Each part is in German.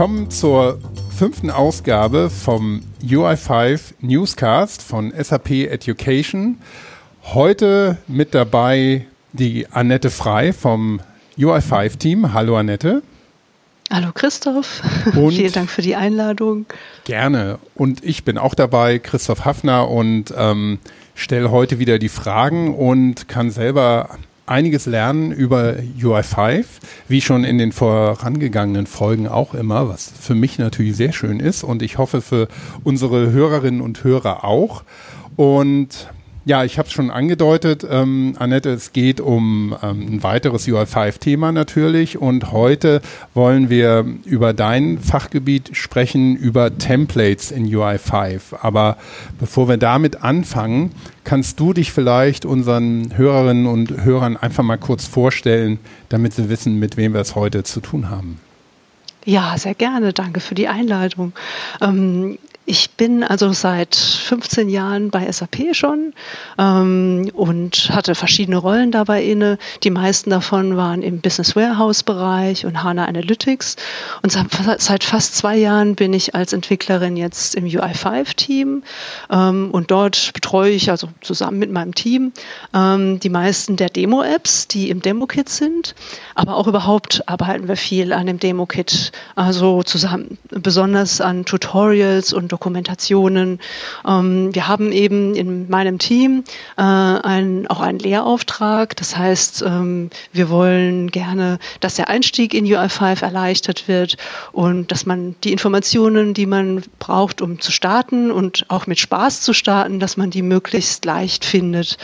willkommen zur fünften Ausgabe vom UI5 Newscast von SAP Education. Heute mit dabei die Annette Frei vom UI5-Team. Hallo Annette. Hallo Christoph, und vielen Dank für die Einladung. Gerne. Und ich bin auch dabei, Christoph Hafner, und ähm, stelle heute wieder die Fragen und kann selber einiges lernen über UI5, wie schon in den vorangegangenen Folgen auch immer, was für mich natürlich sehr schön ist und ich hoffe für unsere Hörerinnen und Hörer auch. Und ja, ich habe es schon angedeutet, ähm, Annette, es geht um ähm, ein weiteres UI5-Thema natürlich und heute wollen wir über dein Fachgebiet sprechen, über Templates in UI5. Aber bevor wir damit anfangen, kannst du dich vielleicht unseren Hörerinnen und Hörern einfach mal kurz vorstellen, damit sie wissen, mit wem wir es heute zu tun haben. Ja, sehr gerne. Danke für die Einladung. Ähm, ich bin also seit 15 Jahren bei SAP schon ähm, und hatte verschiedene Rollen dabei inne. Die meisten davon waren im Business Warehouse Bereich und HANA Analytics. Und seit fast zwei Jahren bin ich als Entwicklerin jetzt im UI5 Team ähm, und dort betreue ich also zusammen mit meinem Team ähm, die meisten der Demo Apps, die im Demo Kit sind. Aber auch überhaupt arbeiten wir viel an dem Demo Kit, also zusammen besonders an Tutorials und Dokumentationen. Ähm, wir haben eben in meinem Team äh, ein, auch einen Lehrauftrag. Das heißt, ähm, wir wollen gerne, dass der Einstieg in UI5 erleichtert wird und dass man die Informationen, die man braucht, um zu starten und auch mit Spaß zu starten, dass man die möglichst leicht findet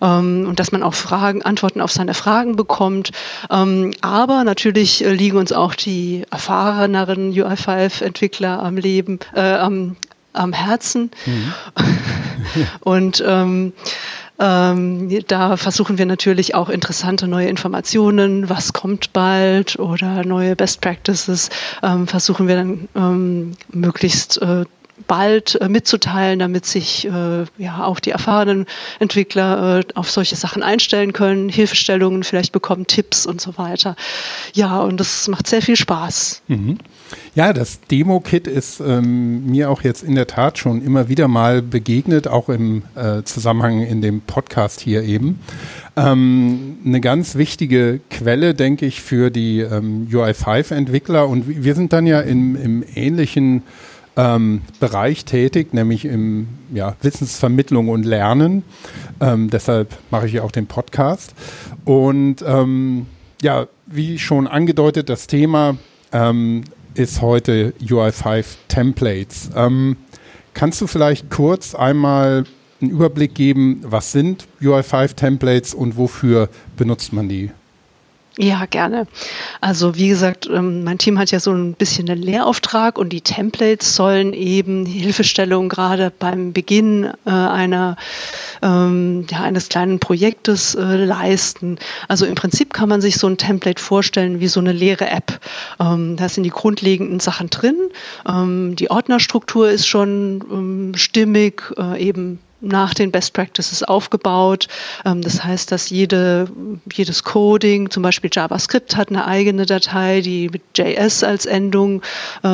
ähm, und dass man auch Fragen, Antworten auf seine Fragen bekommt. Ähm, aber natürlich äh, liegen uns auch die erfahreneren UI5-Entwickler am Leben, äh, am, am Herzen. Mhm. und ähm, ähm, da versuchen wir natürlich auch interessante neue Informationen, was kommt bald oder neue Best Practices, ähm, versuchen wir dann ähm, möglichst äh, bald äh, mitzuteilen, damit sich äh, ja auch die erfahrenen Entwickler äh, auf solche Sachen einstellen können, Hilfestellungen vielleicht bekommen, Tipps und so weiter. Ja, und das macht sehr viel Spaß. Mhm. Ja, das Demo-Kit ist ähm, mir auch jetzt in der Tat schon immer wieder mal begegnet, auch im äh, Zusammenhang in dem Podcast hier eben. Ähm, eine ganz wichtige Quelle, denke ich, für die ähm, UI5-Entwickler. Und wir sind dann ja im, im ähnlichen ähm, Bereich tätig, nämlich im ja, Wissensvermittlung und Lernen. Ähm, deshalb mache ich ja auch den Podcast. Und ähm, ja, wie schon angedeutet, das Thema ähm, ist heute UI5 Templates. Ähm, kannst du vielleicht kurz einmal einen Überblick geben, was sind UI5 Templates und wofür benutzt man die? Ja, gerne. Also wie gesagt, ähm, mein Team hat ja so ein bisschen einen Lehrauftrag und die Templates sollen eben Hilfestellung gerade beim Beginn äh, einer, ähm, ja, eines kleinen Projektes äh, leisten. Also im Prinzip kann man sich so ein Template vorstellen wie so eine leere App. Ähm, da sind die grundlegenden Sachen drin. die Ordnerstruktur ist schon stimmig, äh, eben nach den Best Practices aufgebaut. Ähm, das heißt, dass jede, jedes Coding, zum Beispiel JavaScript hat eine eigene Datei, die mit JS als Endung, äh,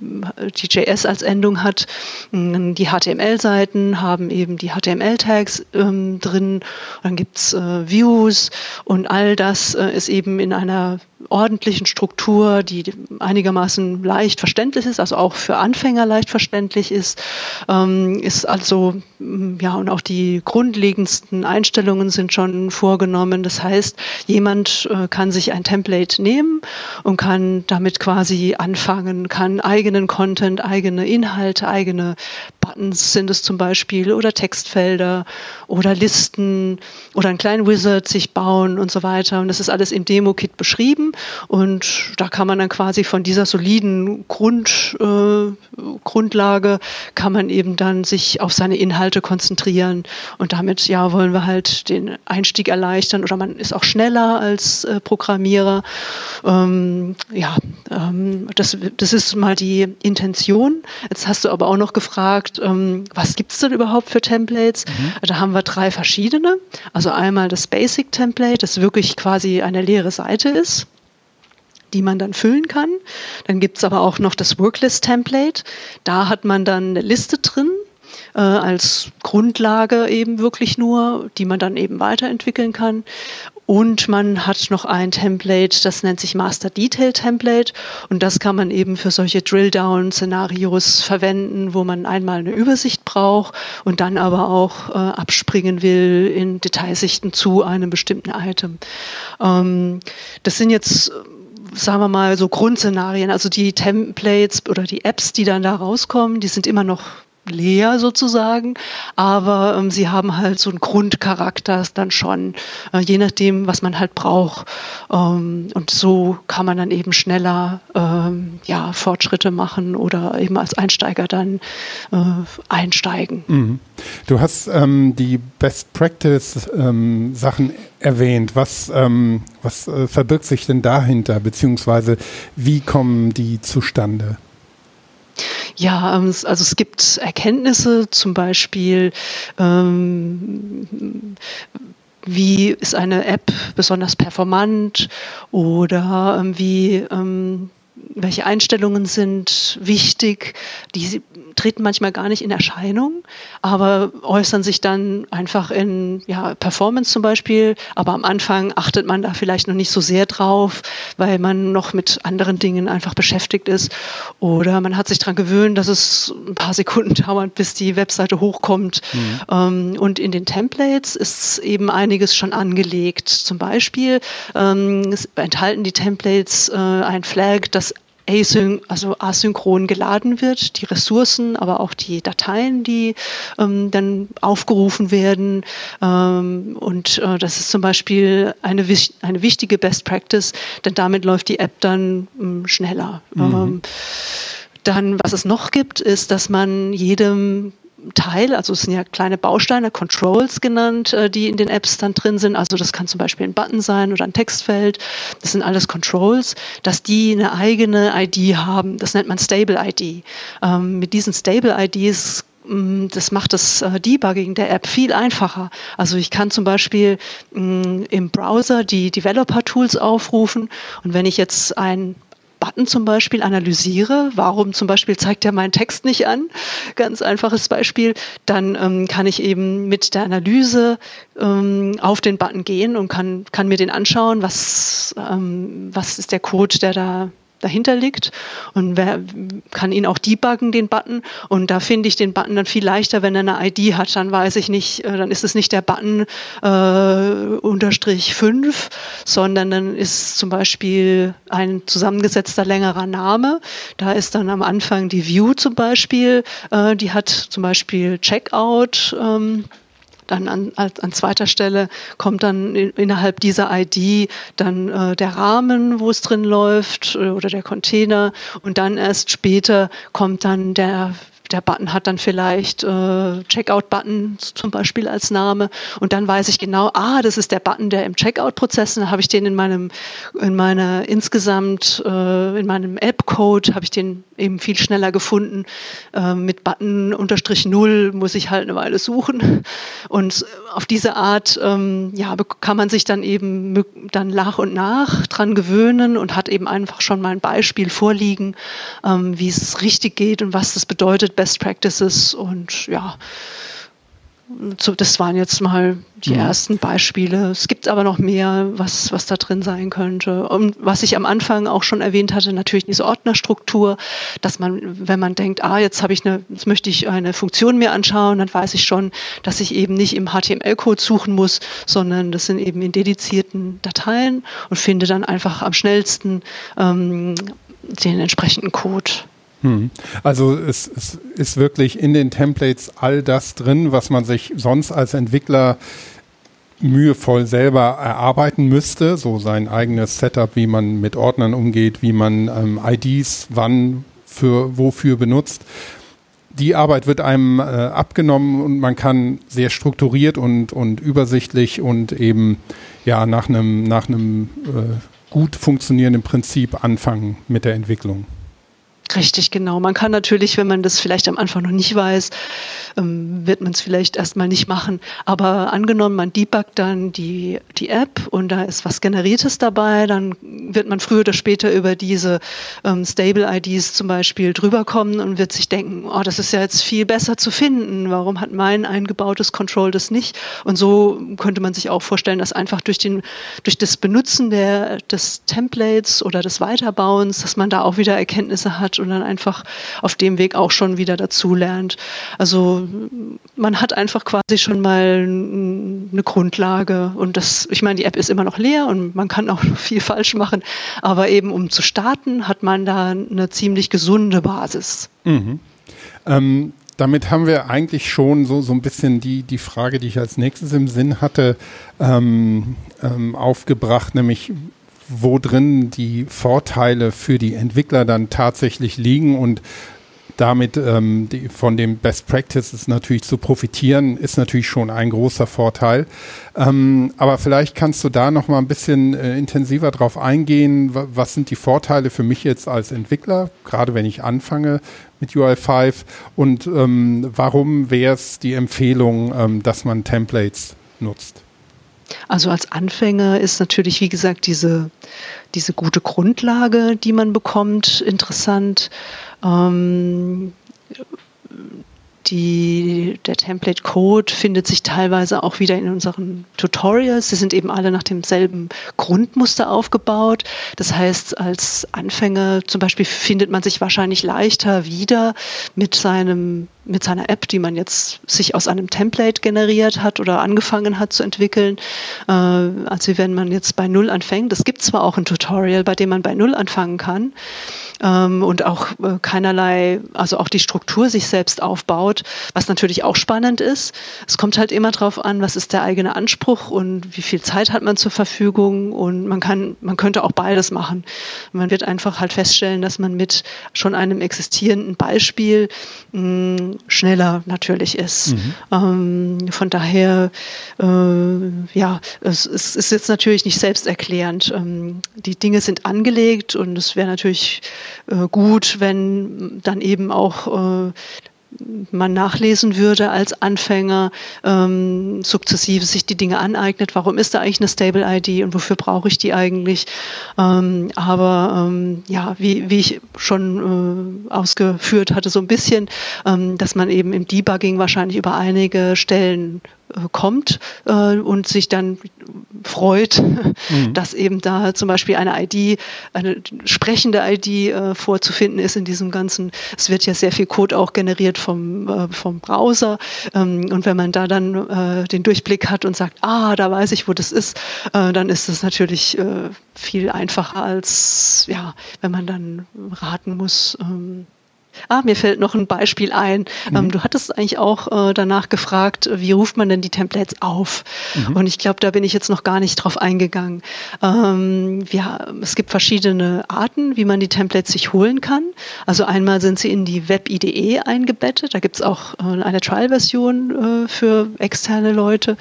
die JS als Endung hat. Ähm, die HTML-Seiten haben eben die HTML-Tags ähm, drin. Dann gibt's äh, Views und all das äh, ist eben in einer ordentlichen Struktur, die einigermaßen leicht verständlich ist, also auch für Anfänger leicht verständlich ist, ähm, ist also, mm, ja, und auch die grundlegendsten Einstellungen sind schon vorgenommen. Das heißt, jemand äh, kann sich ein Template nehmen und kann damit quasi anfangen, kann eigenen Content, eigene Inhalte, eigene Buttons sind es zum Beispiel oder Textfelder oder Listen oder einen kleinen Wizard sich bauen und so weiter. Und das ist alles im Demo-Kit beschrieben und da kann man dann quasi von dieser soliden Grund, äh, Grundlage kann man eben dann sich auf seine Inhalte konzentrieren und damit ja wollen wir halt den Einstieg erleichtern oder man ist auch schneller als äh, Programmierer. Ähm, ja, ähm, das, das ist mal die Intention. Jetzt hast du aber auch noch gefragt, ähm, was gibt es denn überhaupt für Templates? Mhm. Da haben wir drei verschiedene. Also einmal das Basic Template, das wirklich quasi eine leere Seite ist die man dann füllen kann. Dann gibt es aber auch noch das Worklist-Template. Da hat man dann eine Liste drin äh, als Grundlage eben wirklich nur, die man dann eben weiterentwickeln kann. Und man hat noch ein Template, das nennt sich Master Detail Template. Und das kann man eben für solche Drill-Down-Szenarios verwenden, wo man einmal eine Übersicht braucht und dann aber auch äh, abspringen will in Detailsichten zu einem bestimmten Item. Ähm, das sind jetzt sagen wir mal, so Grundszenarien, also die Templates oder die Apps, die dann da rauskommen, die sind immer noch leer sozusagen, aber ähm, sie haben halt so einen Grundcharakter dann schon, äh, je nachdem, was man halt braucht. Ähm, und so kann man dann eben schneller ähm, ja, Fortschritte machen oder eben als Einsteiger dann äh, einsteigen. Mhm. Du hast ähm, die Best Practice ähm, Sachen erwähnt. Was, ähm, was äh, verbirgt sich denn dahinter, beziehungsweise wie kommen die zustande? Ja, ähm, also es gibt Erkenntnisse, zum Beispiel, ähm, wie ist eine App besonders performant oder ähm, wie ähm, welche Einstellungen sind wichtig, die treten manchmal gar nicht in Erscheinung, aber äußern sich dann einfach in ja, Performance zum Beispiel. Aber am Anfang achtet man da vielleicht noch nicht so sehr drauf, weil man noch mit anderen Dingen einfach beschäftigt ist. Oder man hat sich daran gewöhnt, dass es ein paar Sekunden dauert, bis die Webseite hochkommt. Mhm. Ähm, und in den Templates ist eben einiges schon angelegt. Zum Beispiel ähm, enthalten die Templates äh, ein Flag, das asyn also asynchron geladen wird, die Ressourcen, aber auch die Dateien, die ähm, dann aufgerufen werden. Ähm, und äh, das ist zum Beispiel eine, eine wichtige Best Practice, denn damit läuft die App dann ähm, schneller. Mhm. Ähm, dann, was es noch gibt, ist, dass man jedem Teil, also es sind ja kleine Bausteine, Controls genannt, äh, die in den Apps dann drin sind. Also das kann zum Beispiel ein Button sein oder ein Textfeld. Das sind alles Controls, dass die eine eigene ID haben. Das nennt man Stable ID. Ähm, mit diesen Stable IDs mm, das macht das äh, Debugging der App viel einfacher. Also ich kann zum Beispiel mm, im Browser die Developer-Tools aufrufen und wenn ich jetzt ein Button zum Beispiel analysiere, warum zum Beispiel zeigt er meinen Text nicht an, ganz einfaches Beispiel, dann ähm, kann ich eben mit der Analyse ähm, auf den Button gehen und kann, kann mir den anschauen, was, ähm, was ist der Code, der da dahinter liegt und wer kann ihn auch debuggen, den Button. Und da finde ich den Button dann viel leichter, wenn er eine ID hat. Dann weiß ich nicht, äh, dann ist es nicht der Button äh, unterstrich 5, sondern dann ist zum Beispiel ein zusammengesetzter längerer Name. Da ist dann am Anfang die View zum Beispiel, äh, die hat zum Beispiel Checkout. Ähm, dann an, an zweiter Stelle kommt dann in, innerhalb dieser ID dann äh, der Rahmen, wo es drin läuft äh, oder der Container. Und dann erst später kommt dann der der Button hat dann vielleicht äh, Checkout-Button zum Beispiel als Name. Und dann weiß ich genau, ah, das ist der Button, der im Checkout-Prozess, dann habe ich den in meinem, in meiner insgesamt, äh, in meinem App-Code habe ich den eben viel schneller gefunden. Äh, mit Button unterstrich null muss ich halt eine Weile suchen und auf diese Art, ähm, ja, kann man sich dann eben dann nach und nach dran gewöhnen und hat eben einfach schon mal ein Beispiel vorliegen, ähm, wie es richtig geht und was das bedeutet, Best Practices und ja, so, das waren jetzt mal die ja. ersten Beispiele. Es gibt aber noch mehr, was, was da drin sein könnte. Und was ich am Anfang auch schon erwähnt hatte, natürlich diese Ordnerstruktur, dass man, wenn man denkt, ah, jetzt habe ich eine, jetzt möchte ich eine Funktion mir anschauen, dann weiß ich schon, dass ich eben nicht im HTML-Code suchen muss, sondern das sind eben in dedizierten Dateien und finde dann einfach am schnellsten ähm, den entsprechenden Code. Hm. Also es, es, ist wirklich in den Templates all das drin, was man sich sonst als Entwickler mühevoll selber erarbeiten müsste, so sein eigenes Setup, wie man mit Ordnern umgeht, wie man ähm, IDs wann für wofür benutzt. Die Arbeit wird einem äh, abgenommen und man kann sehr strukturiert und, und übersichtlich und eben ja nach einem nach einem äh, gut funktionierenden Prinzip anfangen mit der Entwicklung. Richtig, genau. Man kann natürlich, wenn man das vielleicht am Anfang noch nicht weiß, ähm, wird man es vielleicht erstmal nicht machen. Aber angenommen, man debuggt dann die, die App und da ist was Generiertes dabei, dann wird man früher oder später über diese ähm, Stable-IDs zum Beispiel drüber kommen und wird sich denken, oh, das ist ja jetzt viel besser zu finden. Warum hat mein eingebautes Control das nicht? Und so könnte man sich auch vorstellen, dass einfach durch, den, durch das Benutzen der, des Templates oder des Weiterbauens, dass man da auch wieder Erkenntnisse hat und dann einfach auf dem Weg auch schon wieder dazu lernt. Also man hat einfach quasi schon mal eine Grundlage und das, ich meine, die App ist immer noch leer und man kann auch viel falsch machen, aber eben um zu starten, hat man da eine ziemlich gesunde Basis. Mhm. Ähm, damit haben wir eigentlich schon so, so ein bisschen die, die Frage, die ich als nächstes im Sinn hatte, ähm, ähm, aufgebracht, nämlich wo drin die Vorteile für die Entwickler dann tatsächlich liegen und damit ähm, die, von dem Best Practices natürlich zu profitieren, ist natürlich schon ein großer Vorteil. Ähm, aber vielleicht kannst du da noch mal ein bisschen äh, intensiver drauf eingehen. Was sind die Vorteile für mich jetzt als Entwickler, gerade wenn ich anfange mit UI5 und ähm, warum wäre es die Empfehlung, ähm, dass man Templates nutzt? Also als Anfänger ist natürlich, wie gesagt, diese, diese gute Grundlage, die man bekommt, interessant. Ähm, die, der Template Code findet sich teilweise auch wieder in unseren Tutorials. Sie sind eben alle nach demselben Grundmuster aufgebaut. Das heißt, als Anfänger zum Beispiel findet man sich wahrscheinlich leichter wieder mit seinem mit seiner App, die man jetzt sich aus einem Template generiert hat oder angefangen hat zu entwickeln, äh, als wenn man jetzt bei Null anfängt. Es gibt zwar auch ein Tutorial, bei dem man bei Null anfangen kann, und auch äh, keinerlei, also auch die Struktur sich selbst aufbaut, was natürlich auch spannend ist. Es kommt halt immer darauf an, was ist der eigene Anspruch und wie viel Zeit hat man zur Verfügung und man kann, man könnte auch beides machen. Man wird einfach halt feststellen, dass man mit schon einem existierenden Beispiel mh, mm, schneller natürlich ist. Mhm. Ähm, von daher, äh, ja, es, es, ist jetzt natürlich nicht selbsterklärend. Ähm, die Dinge sind angelegt und es wäre natürlich äh, gut, wenn dann eben auch äh, man nachlesen würde als Anfänger, ähm, sukzessive sich die Dinge aneignet. Warum ist da eigentlich eine Stable ID und wofür brauche ich die eigentlich? Ähm, aber ähm, ja, wie, wie ich schon äh, ausgeführt hatte, so ein bisschen, ähm, dass man eben im Debugging wahrscheinlich über einige Stellen kommt äh, und sich dann freut, mhm. dass eben da zum Beispiel eine ID, eine sprechende ID äh, vorzufinden ist in diesem ganzen. Es wird ja sehr viel Code auch generiert vom, äh, vom Browser. Ähm, und wenn man da dann den Durchblick hat und sagt, ah, da weiß ich, wo das ist, dann ist es natürlich viel einfacher als, ja, wenn man dann raten muss, ähm, Ah, mir fällt noch ein Beispiel ein. Mhm. Ähm, du hattest eigentlich auch äh, danach gefragt, wie ruft man denn die Templates auf? Mhm. Und ich glaube, da bin ich jetzt noch gar nicht drauf eingegangen. Ähm, wir, es gibt verschiedene Arten, wie man die Templates sich holen kann. Also einmal sind sie in die Web-IDE eingebettet. Da gibt es auch äh, eine Trial-Version äh, für externe Leute,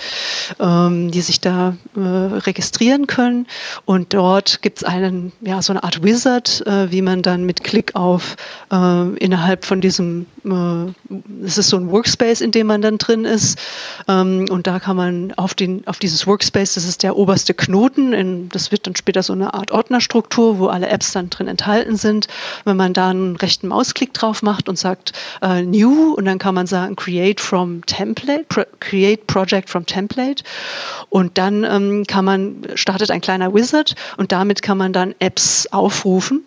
ähm, die sich da registrieren können. Und dort gibt es einen, ja, so eine Art Wizard, wie man dann mit Klick auf innerhalb von diesem, es ist so ein Workspace, in dem man dann drin ist. Ähm, und da kann man auf, den, auf dieses Workspace, das ist der oberste Knoten, in, das wird dann später so eine Art Ordnerstruktur, wo alle Apps dann drin enthalten sind. Wenn man da einen rechten Mausklick drauf macht und sagt äh, New und dann kann man sagen Create from Template, Pro Create Project from Template und dann ähm, kann man, startet ein kleiner Wizard und damit kann man dann Apps aufrufen.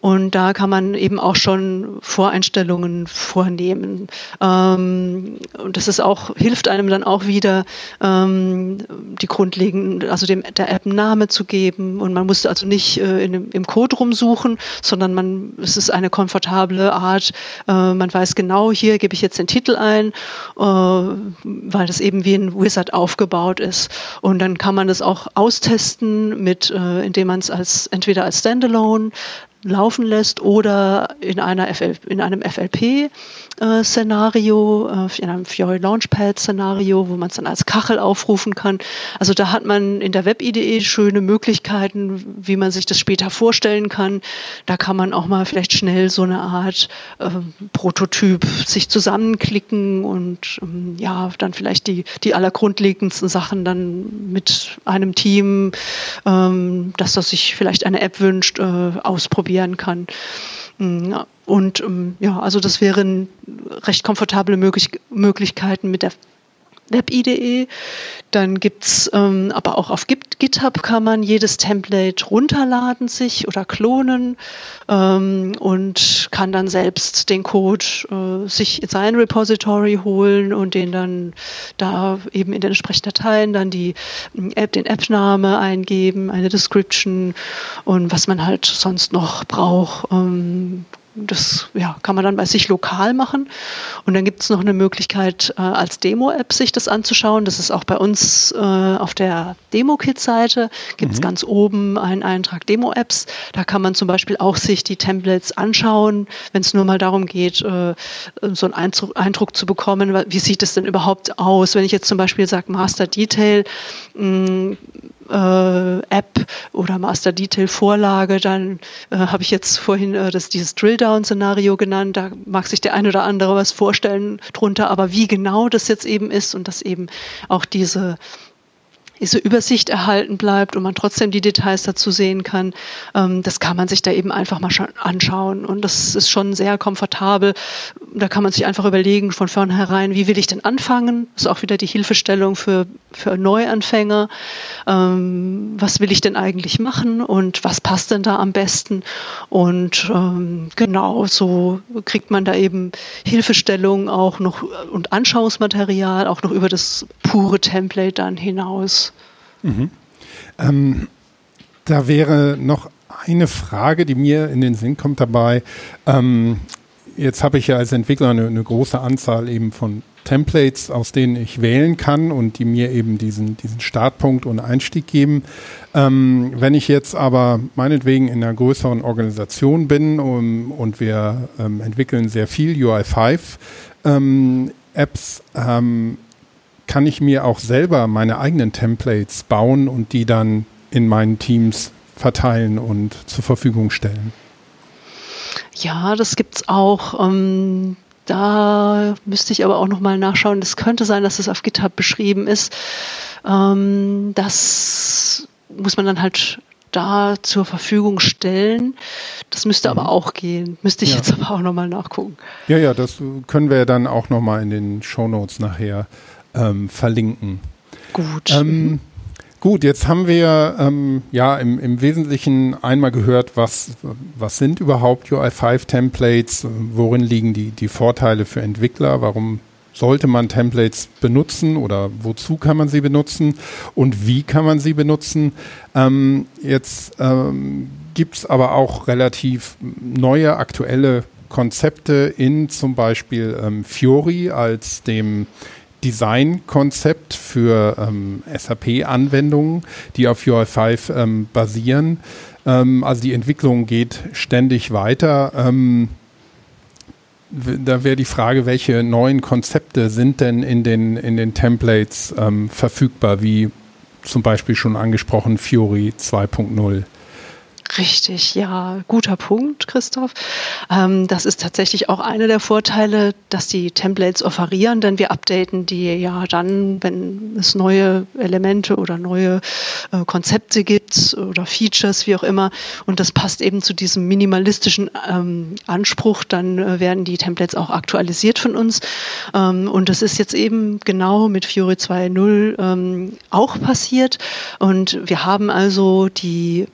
Und da kann man eben auch schon Voreinstellungen vornehmen. Ähm, und das ist auch, hilft einem dann auch wieder, ähm, die grundlegenden, also dem, der App einen Namen zu geben. Und man muss also nicht äh, in, im Code rumsuchen, sondern man, es ist eine komfortable Art. Äh, man weiß genau, hier gebe ich jetzt den Titel ein, äh, weil das eben wie ein Wizard aufgebaut ist. Und dann kann man das auch austesten mit, äh, indem man es als entweder als Standalone laufen lässt oder in, einer FL, in einem FLP-Szenario, äh, in einem Fiori Launchpad-Szenario, wo man es dann als Kachel aufrufen kann. Also da hat man in der Web-IDE schöne Möglichkeiten, wie man sich das später vorstellen kann. Da kann man auch mal vielleicht schnell so eine Art äh, Prototyp sich zusammenklicken und ähm, ja, dann vielleicht die, die allergrundlegendsten Sachen dann mit einem Team, ähm, dass das sich vielleicht eine App wünscht, äh, ausprobieren kann. Mm, und ähm, ja, also das wären recht komfortable Möglich Möglichkeiten mit der Web-IDE. Dann gibt es ähm, aber auch auf GitHub kann man jedes Template runterladen sich oder klonen ähm, und kann dann selbst den Code äh, sich in sein Repository holen und den dann da eben in den entsprechenden Dateien dann die ähm, App, den App-Name eingeben, eine Description und was man halt sonst noch braucht. Ähm, das ja, kann man dann bei sich lokal machen. Und dann gibt es noch eine Möglichkeit, äh, als Demo-App sich das anzuschauen. Das ist auch bei uns äh, auf der Demo-Kit-Seite. Gibt es mhm. ganz oben einen Eintrag Demo-Apps. Da kann man zum Beispiel auch sich die Templates anschauen, wenn es nur mal darum geht, äh, so einen Eindruck, Eindruck, zu bekommen, wie sieht es denn überhaupt aus. Wenn ich jetzt zum Beispiel sage Master Detail, mh, äh, App oder Master Detail Vorlage, dann äh, habe ich jetzt vorhin äh, das, dieses Drill-Down-Szenario genannt. Da mag sich der eine oder andere was vorstellen drunter, aber wie genau das jetzt eben ist und dass eben auch diese diese Übersicht erhalten bleibt und man trotzdem die Details dazu sehen kann, ähm, das kann man sich da eben einfach mal anschauen. Und das ist schon sehr komfortabel. Da kann man sich einfach überlegen von vornherein, wie will ich denn anfangen? Das ist auch wieder die Hilfestellung für, für Neuanfänger. Ähm, was will ich denn eigentlich machen und was passt denn da am besten? Und ähm, genau, so kriegt man da eben Hilfestellung auch noch und Anschauungsmaterial auch noch über das pure Template dann hinaus. Mhm. Ähm, da wäre noch eine Frage, die mir in den Sinn kommt dabei. Ähm, jetzt habe ich ja als Entwickler eine, eine, große Anzahl eben von Templates, aus denen ich wählen kann und die mir eben diesen, diesen Startpunkt und Einstieg geben. Ähm, wenn ich jetzt aber meinetwegen in einer größeren Organisation bin um, und wir ähm, entwickeln sehr viel UI5 ähm, Apps, ähm, kann ich mir auch selber meine eigenen Templates bauen und die dann in meinen Teams verteilen und zur Verfügung stellen. Ja, das gibt es auch. Ähm, da müsste ich aber auch nochmal nachschauen. Das könnte sein, dass es auf GitHub beschrieben ist. Ähm, das muss man dann halt da zur Verfügung stellen. Das müsste mhm. aber auch gehen. Müsste ich ja. jetzt aber auch nochmal nachgucken. Ja, ja, das können wir dann auch nochmal in den Show Notes nachher ähm, verlinken. Gut. Ähm, gut, jetzt haben wir ähm, ja im, im Wesentlichen einmal gehört, was, was sind überhaupt UI5-Templates, worin liegen die, die Vorteile für Entwickler, warum sollte man Templates benutzen oder wozu kann man sie benutzen und wie kann man sie benutzen. Ähm, jetzt ähm, gibt es aber auch relativ neue, aktuelle Konzepte in zum Beispiel ähm, Fiori als dem Designkonzept für ähm, SAP-Anwendungen, die auf UI5 ähm, basieren. Ähm, also die Entwicklung geht ständig weiter. Ähm, da wäre die Frage, welche neuen Konzepte sind denn in den, in den Templates ähm, verfügbar, wie zum Beispiel schon angesprochen Fiori 2.0? Richtig, ja, guter Punkt, Christoph. Ähm, das ist tatsächlich auch einer der Vorteile, dass die Templates offerieren, denn wir updaten die ja dann, wenn es neue Elemente oder neue äh, Konzepte gibt oder Features, wie auch immer. Und das passt eben zu diesem minimalistischen ähm, Anspruch. Dann äh, werden die Templates auch aktualisiert von uns. Ähm, und das ist jetzt eben genau mit Fiori 2.0 ähm, auch passiert. Und wir haben also die,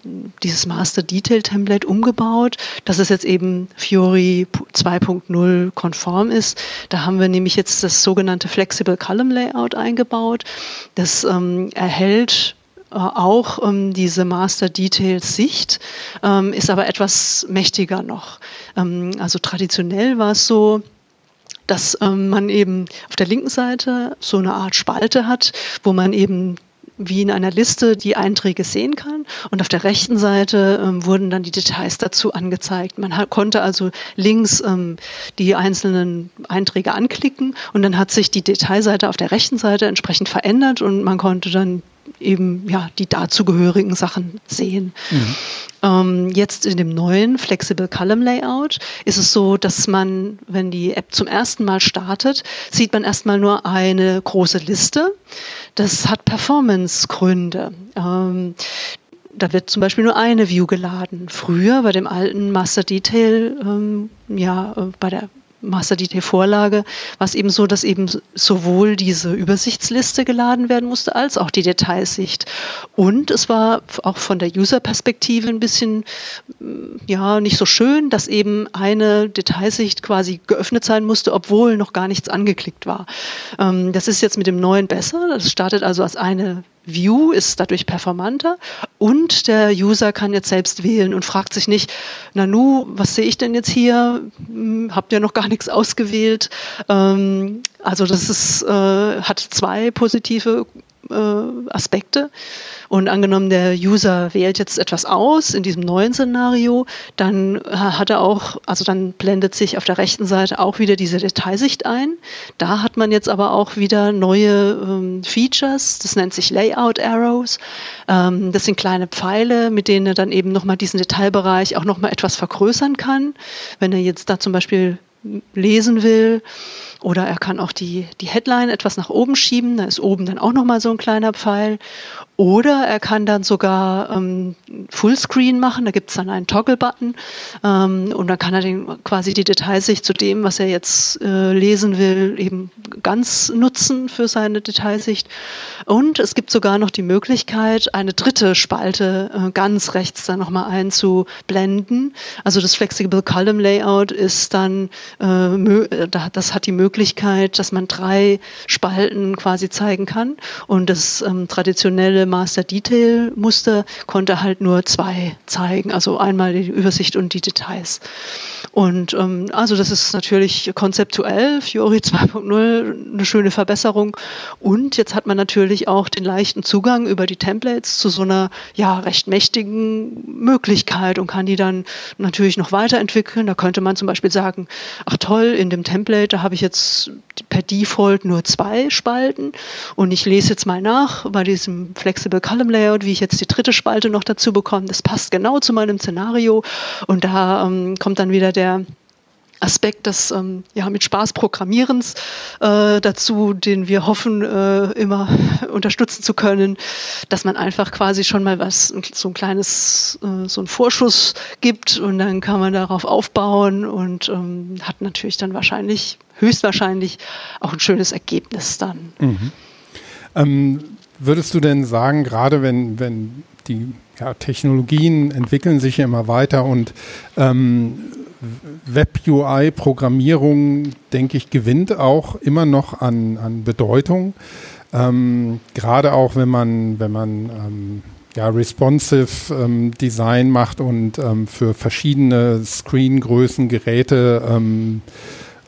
dieses Maß Master Detail Template umgebaut, dass es jetzt eben Fiori 2.0 konform ist. Da haben wir nämlich jetzt das sogenannte Flexible Column Layout eingebaut. Das ähm, erhält äh, auch ähm, diese Master Details Sicht, ähm, ist aber etwas mächtiger noch. Ähm, also traditionell war es so, dass ähm, man eben auf der linken Seite so eine Art Spalte hat, wo man eben wie in einer Liste die Einträge sehen kann. Und auf der rechten Seite ähm, wurden dann die Details dazu angezeigt. Man hat, konnte also links ähm, die einzelnen Einträge anklicken und dann hat sich die Detailseite auf der rechten Seite entsprechend verändert und man konnte dann eben ja die dazugehörigen Sachen sehen. Mhm. Ähm, jetzt in dem neuen Flexible Column Layout ist es so, dass man, wenn die App zum ersten Mal startet, sieht man erstmal nur eine große Liste. Das hat Performance-Gründe. Ähm, da wird zum Beispiel nur eine View geladen. Früher bei dem alten Master Detail, ähm, ja, äh, bei der Master Detail Vorlage war es eben so, dass eben sowohl diese Übersichtsliste geladen werden musste, als auch die Detailsicht. Und es war auch von der User-Perspektive ein bisschen, ja, nicht so schön, dass eben eine Detailsicht quasi geöffnet sein musste, obwohl noch gar nichts angeklickt war. Ähm, das ist jetzt mit dem neuen besser. Das startet also als eine View ist dadurch performanter und der User kann jetzt selbst wählen und fragt sich nicht, Nanu, was sehe ich denn jetzt hier? Hm, habt ihr noch gar nichts ausgewählt? Ähm, also das ist, äh, hat zwei positive äh, Aspekte. Und angenommen, der User wählt jetzt etwas aus in diesem neuen Szenario, dann äh, hat er auch, also dann blendet sich auf der rechten Seite auch wieder diese Detailsicht ein. Da hat man jetzt aber auch wieder neue ähm, Features, das nennt sich Layout Arrows. Ähm, das sind kleine Pfeile, mit denen er dann eben nochmal diesen Detailbereich auch nochmal etwas vergrößern kann. Wenn er jetzt da zum Beispiel lesen will, oder er kann auch die, die Headline etwas nach oben schieben, da ist oben dann auch nochmal so ein kleiner Pfeil. Oder er kann dann sogar ähm, Fullscreen machen, da gibt es dann einen Toggle-Button ähm, und dann kann er den, quasi die Detailsicht zu dem, was er jetzt äh, lesen will, eben ganz nutzen für seine Detailsicht. Und es gibt sogar noch die Möglichkeit, eine dritte Spalte äh, ganz rechts dann nochmal einzublenden. Also das Flexible Column Layout ist dann, äh, das hat die Möglichkeit, dass man drei Spalten quasi zeigen kann und das ähm, traditionelle Master Detail Muster konnte halt nur zwei zeigen, also einmal die Übersicht und die Details. Und ähm, also das ist natürlich konzeptuell Fiori 2.0 eine schöne Verbesserung. Und jetzt hat man natürlich auch den leichten Zugang über die Templates zu so einer ja recht mächtigen Möglichkeit und kann die dann natürlich noch weiterentwickeln. Da könnte man zum Beispiel sagen, ach toll, in dem Template, da habe ich jetzt per Default nur zwei Spalten und ich lese jetzt mal nach bei diesem Flexible Column Layout, wie ich jetzt die dritte Spalte noch dazu bekomme. Das passt genau zu meinem Szenario und da ähm, kommt dann wieder der Aspekt des ähm, ja, mit Spaß Programmierens äh, dazu, den wir hoffen, äh, immer unterstützen zu können, dass man einfach quasi schon mal was, so ein kleines, äh, so ein Vorschuss gibt und dann kann man darauf aufbauen und ähm, hat natürlich dann wahrscheinlich, höchstwahrscheinlich auch ein schönes Ergebnis dann. Mhm. Ähm, würdest du denn sagen, gerade wenn, wenn die ja, Technologien entwickeln sich immer weiter und ähm, Web-UI-Programmierung, denke ich, gewinnt auch immer noch an, an Bedeutung. Ähm, gerade auch wenn man, wenn man ähm, ja, responsive ähm, Design macht und ähm, für verschiedene Screengrößen, Geräte ähm,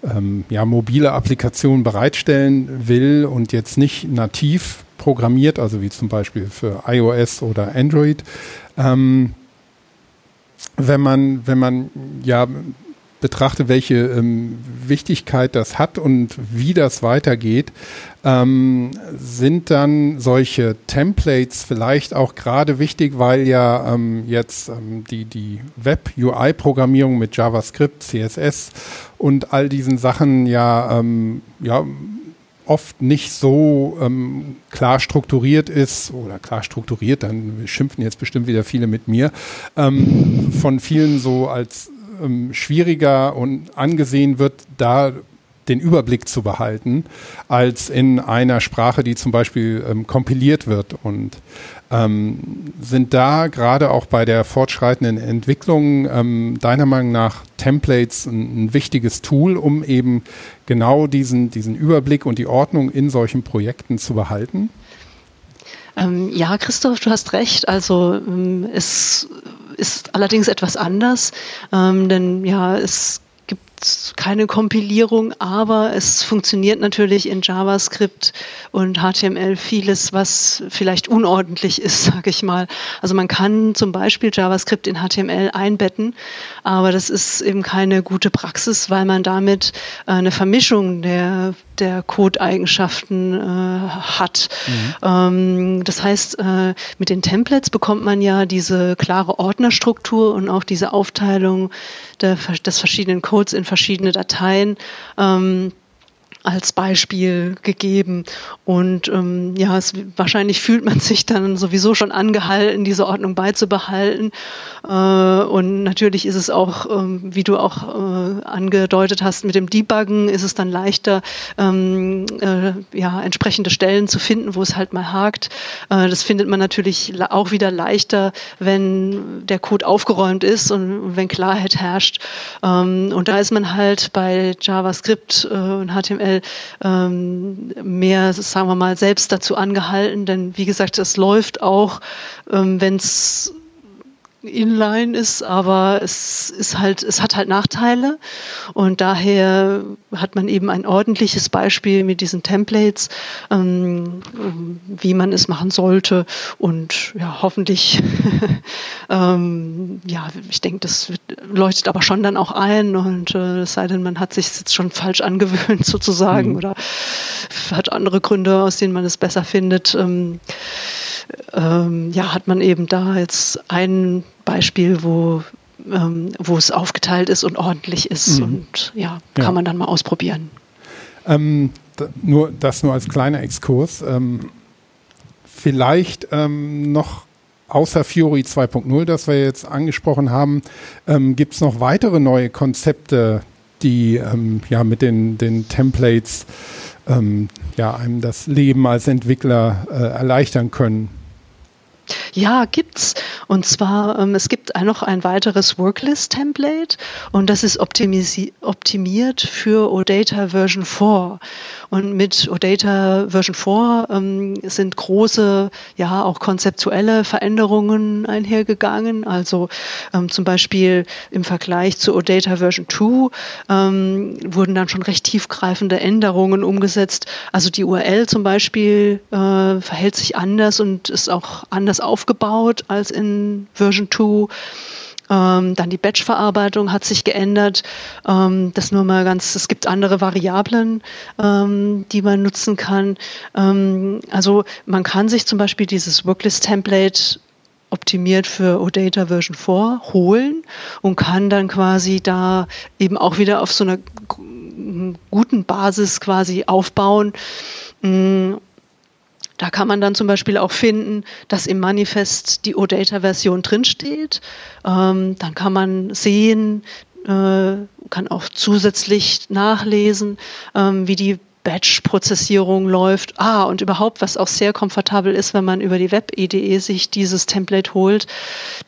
ähm, ja, mobile Applikationen bereitstellen will und jetzt nicht nativ programmiert, also wie zum Beispiel für iOS oder Android. Ähm, wenn man, wenn man ja betrachtet, welche ähm, Wichtigkeit das hat und wie das weitergeht, ähm, sind dann solche Templates vielleicht auch gerade wichtig, weil ja ähm, jetzt ähm, die, die Web-UI-Programmierung mit JavaScript, CSS und all diesen Sachen ja, ähm, ja oft nicht so ähm, klar strukturiert ist oder klar strukturiert, dann schimpfen jetzt bestimmt wieder viele mit mir, ähm, von vielen so als ähm, schwieriger und angesehen wird, da den Überblick zu behalten, als in einer Sprache, die zum Beispiel ähm, kompiliert wird. Und ähm, sind da gerade auch bei der fortschreitenden Entwicklung ähm, deiner Meinung nach Templates ein, ein, wichtiges Tool, um eben genau diesen, diesen Überblick und die Ordnung in solchen Projekten zu behalten? Ähm, ja, Christoph, du hast recht. Also es ist allerdings etwas anders, ähm, denn ja, es keine Kompilierung, aber es funktioniert natürlich in JavaScript und HTML vieles, was vielleicht unordentlich ist, sage ich mal. Also man kann zum Beispiel JavaScript in HTML einbetten, aber das ist eben keine gute Praxis, weil man damit äh, eine Vermischung der der Code-Eigenschaften äh, hat. Mhm. Ähm, das heißt, äh, mit den Templates bekommt man ja diese klare Ordnerstruktur und auch diese Aufteilung der, des verschiedenen Codes in verschiedene Dateien. Ähm, als Beispiel gegeben. Und ähm, ja, es, wahrscheinlich fühlt man sich dann sowieso schon angehalten, diese Ordnung beizubehalten. Äh, und natürlich ist es auch, ähm, wie du auch äh, angedeutet hast, mit dem Debuggen ist es dann leichter, ähm, äh, ja, entsprechende Stellen zu finden, wo es halt mal hakt. Äh, das findet man natürlich auch wieder leichter, wenn der Code aufgeräumt ist und wenn Klarheit herrscht. Ähm, und da ist man halt bei JavaScript äh, und HTML Fall ähm, mehr, sagen wir mal, selbst dazu angehalten, denn wie gesagt, es läuft auch, ähm, wenn es inline ist, aber es ist halt, es hat halt Nachteile und daher hat man eben ein ordentliches Beispiel mit diesen Templates, ähm, wie man es machen sollte und ja, hoffentlich, ähm, ja, ich denke, das wird, leuchtet aber schon dann auch ein und äh, es sei denn, man hat sich jetzt schon falsch angewöhnt sozusagen mhm. oder hat andere Gründe, aus denen man es besser findet. Ähm, ähm, ja, hat man eben da jetzt ein Beispiel, wo, ähm, wo es aufgeteilt ist und ordentlich ist. Mhm. Und ja, kann ja. man dann mal ausprobieren. Ähm, nur das nur als kleiner Exkurs. Ähm, vielleicht ähm, noch außer Fiori 2.0, das wir jetzt angesprochen haben, ähm, gibt es noch weitere neue Konzepte, die ja mit den, den Templates ja, einem das Leben als Entwickler äh, erleichtern können. Ja, gibt's. Und zwar, ähm, es gibt noch ein weiteres Worklist-Template und das ist optimiert für OData Version 4. Und mit OData Version 4 ähm, sind große, ja, auch konzeptuelle Veränderungen einhergegangen. Also ähm, zum Beispiel im Vergleich zu OData Version 2 ähm, wurden dann schon recht tiefgreifende Änderungen umgesetzt. Also die URL zum Beispiel äh, verhält sich anders und ist auch anders aufgebaut als in Version 2. Ähm, dann die Batch-Verarbeitung hat sich geändert. Ähm, das nur mal ganz, es gibt andere Variablen, ähm, die man nutzen kann. Ähm, also man kann sich zum Beispiel dieses Worklist-Template optimiert für OData Version 4 holen und kann dann quasi da eben auch wieder auf so einer guten Basis quasi aufbauen mm, da kann man dann zum Beispiel auch finden, dass im Manifest die OData-Version drinsteht. Ähm, dann kann man sehen, äh, kann auch zusätzlich nachlesen, ähm, wie die Batch-Prozessierung läuft. Ah, und überhaupt, was auch sehr komfortabel ist, wenn man über die Web-IDE sich dieses Template holt.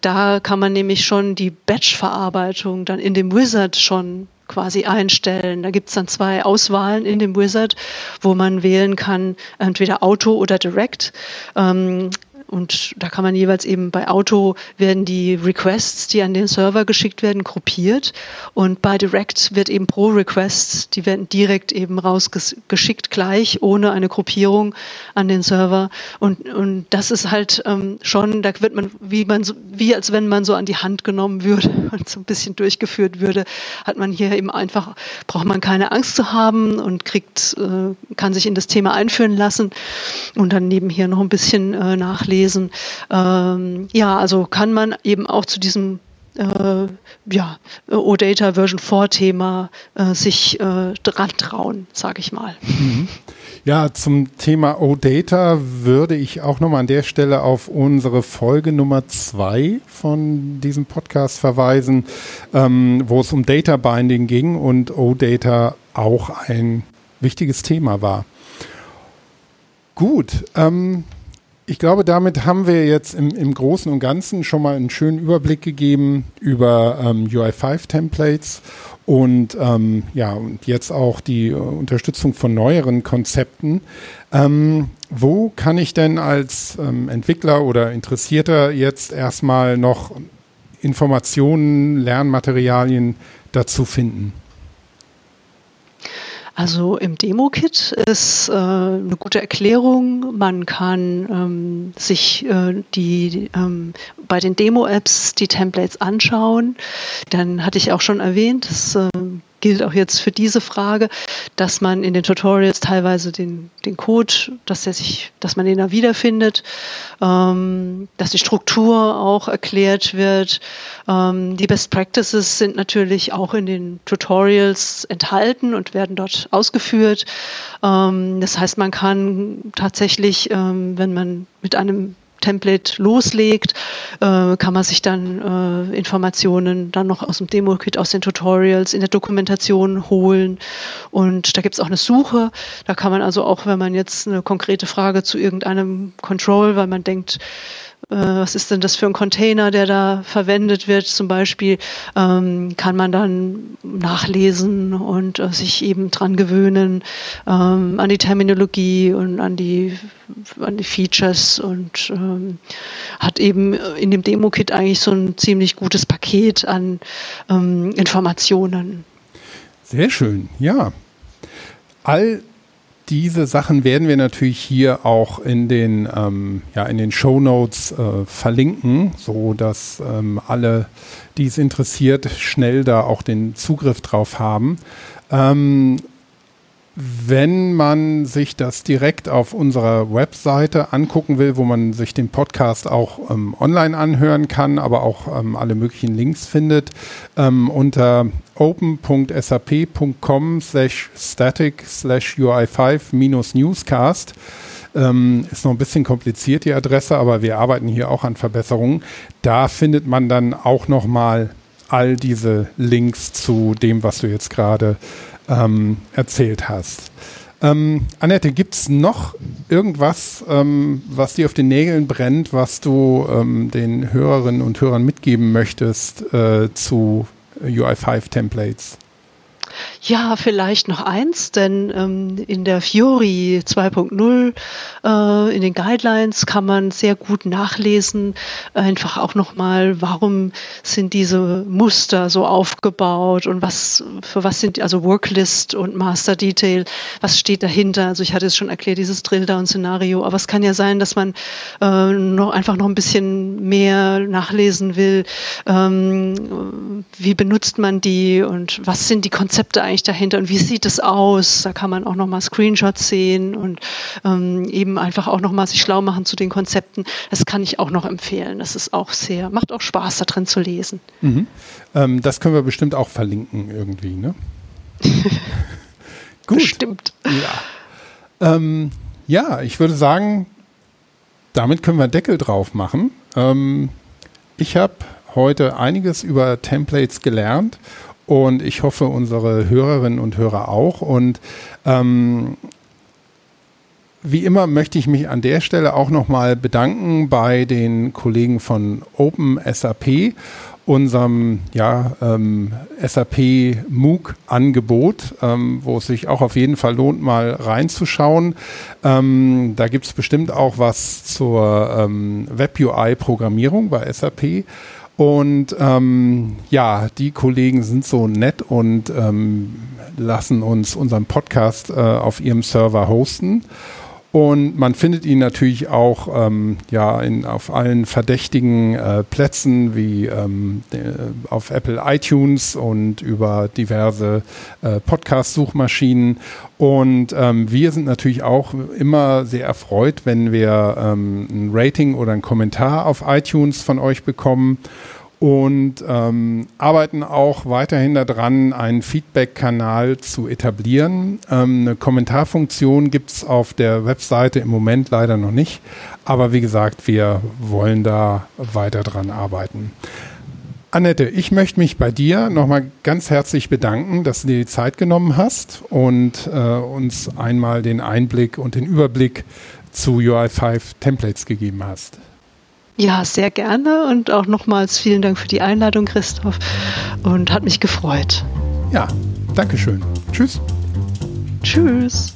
Da kann man nämlich schon die Batch-Verarbeitung dann in dem Wizard schon quasi einstellen. Da gibt es dann zwei Auswahlen in dem Wizard, wo man wählen kann, entweder Auto oder Direct. Ähm, und da kann man jeweils eben bei Auto werden die Requests, die an den Server geschickt werden, gruppiert. Und bei Direct wird eben pro Request, die werden direkt eben rausgeschickt gleich, ohne eine Gruppierung an den Server. Und, und das ist halt ähm, schon, da wird man, wie man wie als wenn man so an die Hand genommen würde und so ein bisschen durchgeführt würde, hat man hier eben einfach, braucht man keine Angst zu haben und kriegt, äh, kann sich in das Thema einführen lassen und dann nebenher noch ein bisschen äh, nachlesen lesen. Ähm, ja, also kann man eben auch zu diesem äh, ja, OData Version 4 Thema äh, sich äh, dran trauen, sage ich mal. Mhm. Ja, zum Thema OData würde ich auch nochmal an der Stelle auf unsere Folge Nummer 2 von diesem Podcast verweisen, ähm, wo es um Data Binding ging und OData auch ein wichtiges Thema war. Gut, ähm, ich glaube, damit haben wir jetzt im, im Großen und Ganzen schon mal einen schönen Überblick gegeben über ähm, UI5-Templates und ähm, ja, und jetzt auch die äh, Unterstützung von neueren Konzepten. Ähm, wo kann ich denn als ähm, Entwickler oder Interessierter jetzt erstmal noch Informationen, Lernmaterialien dazu finden? Also im Demo-Kit ist äh, eine gute Erklärung. Man kann ähm, sich äh, die ähm, bei den Demo-Apps die Templates anschauen. Dann hatte ich auch schon erwähnt, dass äh, gilt auch jetzt für diese Frage, dass man in den Tutorials teilweise den, den Code, dass er sich, dass man den da wiederfindet, ähm, dass die Struktur auch erklärt wird. Ähm, die Best Practices sind natürlich auch in den Tutorials enthalten und werden dort ausgeführt. Ähm, das heißt, man kann tatsächlich, ähm, wenn man mit einem Template loslegt, äh, kann man sich dann äh, Informationen dann noch aus dem Demo-Kit, aus den Tutorials, in der Dokumentation holen. Und da gibt es auch eine Suche. Da kann man also auch, wenn man jetzt eine konkrete Frage zu irgendeinem Control, weil man denkt, was ist denn das für ein Container, der da verwendet wird, zum Beispiel, ähm, kann man dann nachlesen und äh, sich eben dran gewöhnen ähm, an die Terminologie und an die, an die Features und ähm, hat eben in dem Demo-Kit eigentlich so ein ziemlich gutes Paket an ähm, Informationen. Sehr schön, ja. All diese Sachen werden wir natürlich hier auch in den, ähm, ja, in den Show Notes äh, verlinken, so dass ähm, alle, die es interessiert, schnell da auch den Zugriff drauf haben. Ähm, wenn man sich das direkt auf unserer Webseite angucken will, wo man sich den Podcast auch ähm, online anhören kann, aber auch ähm, alle möglichen Links findet, ähm, unter open.sap.com slash static slash UI5 minus newscast. Ähm, ist noch ein bisschen kompliziert die Adresse, aber wir arbeiten hier auch an Verbesserungen. Da findet man dann auch nochmal all diese Links zu dem, was du jetzt gerade ähm, erzählt hast. Ähm, Annette, gibt es noch irgendwas, ähm, was dir auf den Nägeln brennt, was du ähm, den Hörerinnen und Hörern mitgeben möchtest äh, zu UI5-Templates? Ja, vielleicht noch eins, denn ähm, in der Fiori 2.0, äh, in den Guidelines kann man sehr gut nachlesen, einfach auch nochmal, warum sind diese Muster so aufgebaut und was, für was sind, also Worklist und Master Detail, was steht dahinter? Also ich hatte es schon erklärt, dieses Drill-Down-Szenario, aber es kann ja sein, dass man äh, noch einfach noch ein bisschen mehr nachlesen will, ähm, wie benutzt man die und was sind die Konzepte eigentlich dahinter und wie sieht es aus? Da kann man auch nochmal Screenshots sehen und ähm, eben einfach auch nochmal sich schlau machen zu den Konzepten. Das kann ich auch noch empfehlen. Das ist auch sehr, macht auch Spaß, da drin zu lesen. Mhm. Ähm, das können wir bestimmt auch verlinken irgendwie, ne? Gut. Bestimmt. Ja. Ähm, ja, ich würde sagen, damit können wir Deckel drauf machen. Ähm, ich habe heute einiges über Templates gelernt und ich hoffe, unsere Hörerinnen und Hörer auch. Und ähm, wie immer möchte ich mich an der Stelle auch nochmal bedanken bei den Kollegen von Open SAP, unserem ja, ähm, SAP MOOC-Angebot, ähm, wo es sich auch auf jeden Fall lohnt, mal reinzuschauen. Ähm, da gibt es bestimmt auch was zur ähm, Web-UI-Programmierung bei SAP. Und ähm, ja, die Kollegen sind so nett und ähm, lassen uns unseren Podcast äh, auf ihrem Server hosten. Und man findet ihn natürlich auch ähm, ja, in, auf allen verdächtigen äh, Plätzen wie ähm, auf Apple iTunes und über diverse äh, Podcast-Suchmaschinen. Und ähm, wir sind natürlich auch immer sehr erfreut, wenn wir ähm, ein Rating oder ein Kommentar auf iTunes von euch bekommen und ähm, arbeiten auch weiterhin daran, einen Feedback-Kanal zu etablieren. Ähm, eine Kommentarfunktion gibt es auf der Webseite im Moment leider noch nicht, aber wie gesagt, wir wollen da weiter dran arbeiten. Annette, ich möchte mich bei dir nochmal ganz herzlich bedanken, dass du dir die Zeit genommen hast und äh, uns einmal den Einblick und den Überblick zu UI5 Templates gegeben hast. Ja, sehr gerne und auch nochmals vielen Dank für die Einladung, Christoph, und hat mich gefreut. Ja, Dankeschön. Tschüss. Tschüss.